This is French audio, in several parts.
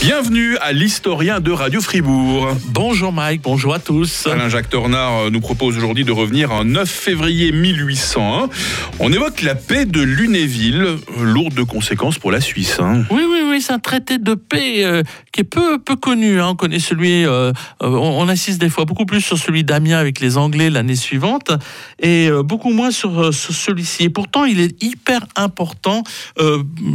Bienvenue à l'historien de Radio Fribourg. Bonjour Mike, bonjour à tous. Alain-Jacques Tornard euh, nous propose aujourd'hui de revenir en 9 février 1801. On évoque la paix de Lunéville, lourde de conséquences pour la Suisse. hein. Oui, oui, oui, c'est un traité de paix euh, qui est peu, peu connu. hein. On connaît celui, euh, on, on insiste des fois beaucoup plus sur celui d'Amiens avec les Anglais l'année suivante et euh, beaucoup moins sur, sur celui-ci. Et pourtant, il est hyper important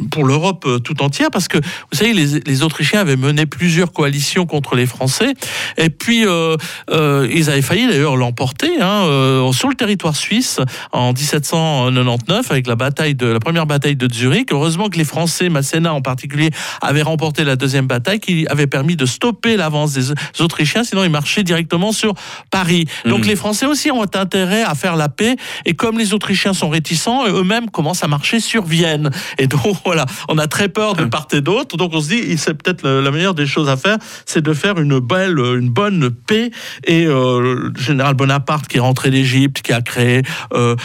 pour l'Europe tout entière parce que, vous savez, les, les Autrichiens avaient mené plusieurs coalitions contre les Français et puis euh, euh, ils avaient failli d'ailleurs l'emporter hein, euh, sur le territoire suisse en 1799 avec la bataille de la première bataille de Zurich. Heureusement que les Français, Masséna en particulier, avaient remporté la deuxième bataille qui avait permis de stopper l'avance des Autrichiens, sinon ils marchaient directement sur Paris. Donc Mhm. les Français aussi ont intérêt à faire la paix et comme les Autrichiens sont réticents, eux-mêmes commencent à marcher sur Vienne. Et donc voilà, on a très peur de part et d'autre. Donc on se dit, c'est peut-être la meilleure des choses à faire, c'est de faire une belle, une bonne paix. Et euh, le général Bonaparte, qui est rentré d'Égypte, qui a créé euh,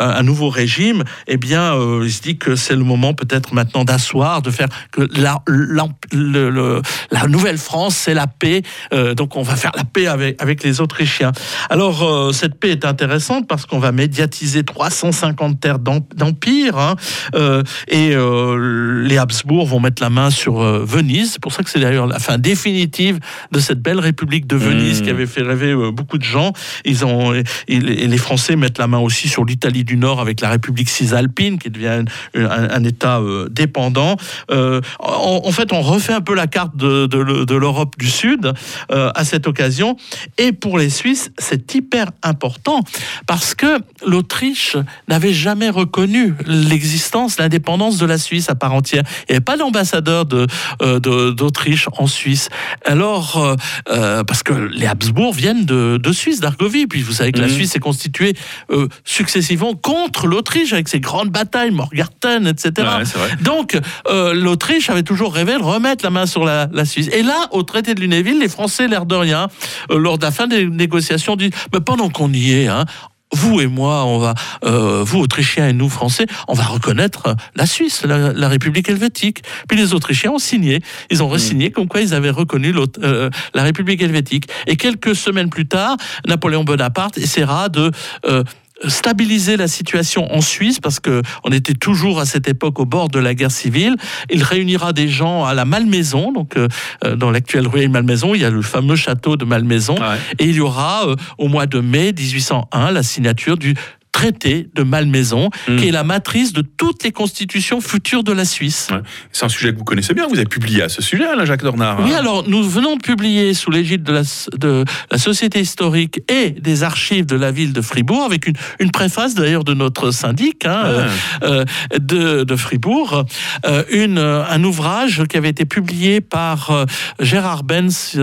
un, nouveau régime, eh bien, euh, il se dit que c'est le moment peut-être maintenant d'asseoir, de faire que la, la, le- le- la nouvelle France, c'est la paix. Euh, donc on va faire la paix avec, avec les Autrichiens. Alors euh, cette paix est intéressante parce qu'on va médiatiser 350 terres d'em- d'empire hein, euh, et euh, les Habsbourg vont mettre la main sur euh, Venise. C'est pour ça que c'est d'ailleurs la fin définitive de cette belle République de Venise Mmh. qui avait fait rêver euh, beaucoup de gens. Ils ont et les Français mettent la main aussi sur l'Italie du Nord avec la République cisalpine qui devient un, un- un État euh, dépendant. Euh, en, en fait, on refait un peu la carte de, de le- de l'Europe du Sud euh, à cette occasion. Et pour les Suisses, c'est hyper important parce que l'Autriche n'avait jamais reconnu l'existence, l'indépendance de la Suisse à part entière. Il n'y avait pas d'ambassadeur de, de- d'Autriche en Suisse. Alors, euh, euh, parce que les Habsbourg viennent de, de Suisse, d'Argovie. Puis vous savez que la Mhm. Suisse est constituée euh, successivement contre l'Autriche avec ses grandes batailles, Morgarten, etc. Ouais. Donc, euh, l'Autriche avait toujours rêvé de remettre la main sur la, la Suisse. Et là, au traité de Lunéville, les Français, l'air de rien, lors de la fin des négociations, disent Mais pendant qu'on y est, hein, vous et moi, on va, euh, vous Autrichiens et nous Français, on va reconnaître la Suisse, la, la République helvétique. Puis les Autrichiens ont signé. Ils ont re-signé comme quoi ils avaient reconnu euh, la République helvétique. Et quelques semaines plus tard, Napoléon Bonaparte essaiera de euh, stabiliser la situation en Suisse parce que on était toujours à cette époque au bord de la guerre civile. Il réunira des gens à la Malmaison, donc euh, euh, dans l'actuelle rue Malmaison, il y a le fameux château de Malmaison, Ouais. et il y aura euh, au mois de mai 1801 la signature du traité de Malmaison, Mm. qui est la matrice de toutes les constitutions futures de la Suisse. Ouais. C'est un sujet que vous connaissez bien. Vous avez publié à ce sujet, Alain-Jacques Dornard. Oui, hein. alors nous venons de publier sous l'égide de la, de la Société historique et des archives de la ville de Fribourg, avec une, une préface d'ailleurs de notre syndic hein, euh, euh, de, de Fribourg, euh, une, un ouvrage qui avait été publié par euh, Gérard Benz,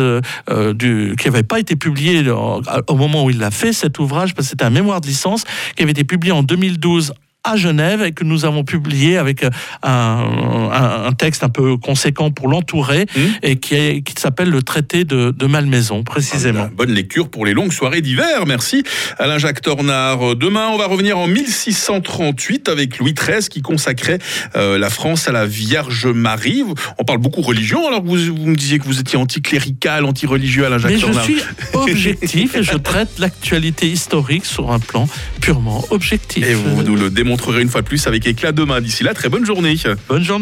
du, qui n'avait pas été publié au moment où il l'a fait, cet ouvrage, parce que c'était un mémoire de licence qui avait été publié en 2012 à Genève et que nous avons publié avec euh, un, un- un texte un peu conséquent pour l'entourer Mmh. et qui, est- qui s'appelle le traité de, de Malmaison, précisément. Ah, Bonne lecture pour les longues soirées d'hiver. Merci Alain-Jacques Tornard. Demain, on va revenir en 1638 avec Louis XIII qui consacrait euh, la France à la Vierge Marie. On parle beaucoup religion, alors que vous, vous me disiez que vous étiez anticlérical, anti-religieux Alain-Jacques Mais je Tornard. suis objectif et je traite l'actualité historique sur un plan purement objectif. Et vous nous le démontrerez une fois de plus avec éclat demain. D'ici là, très bonne journée. Bonne journée.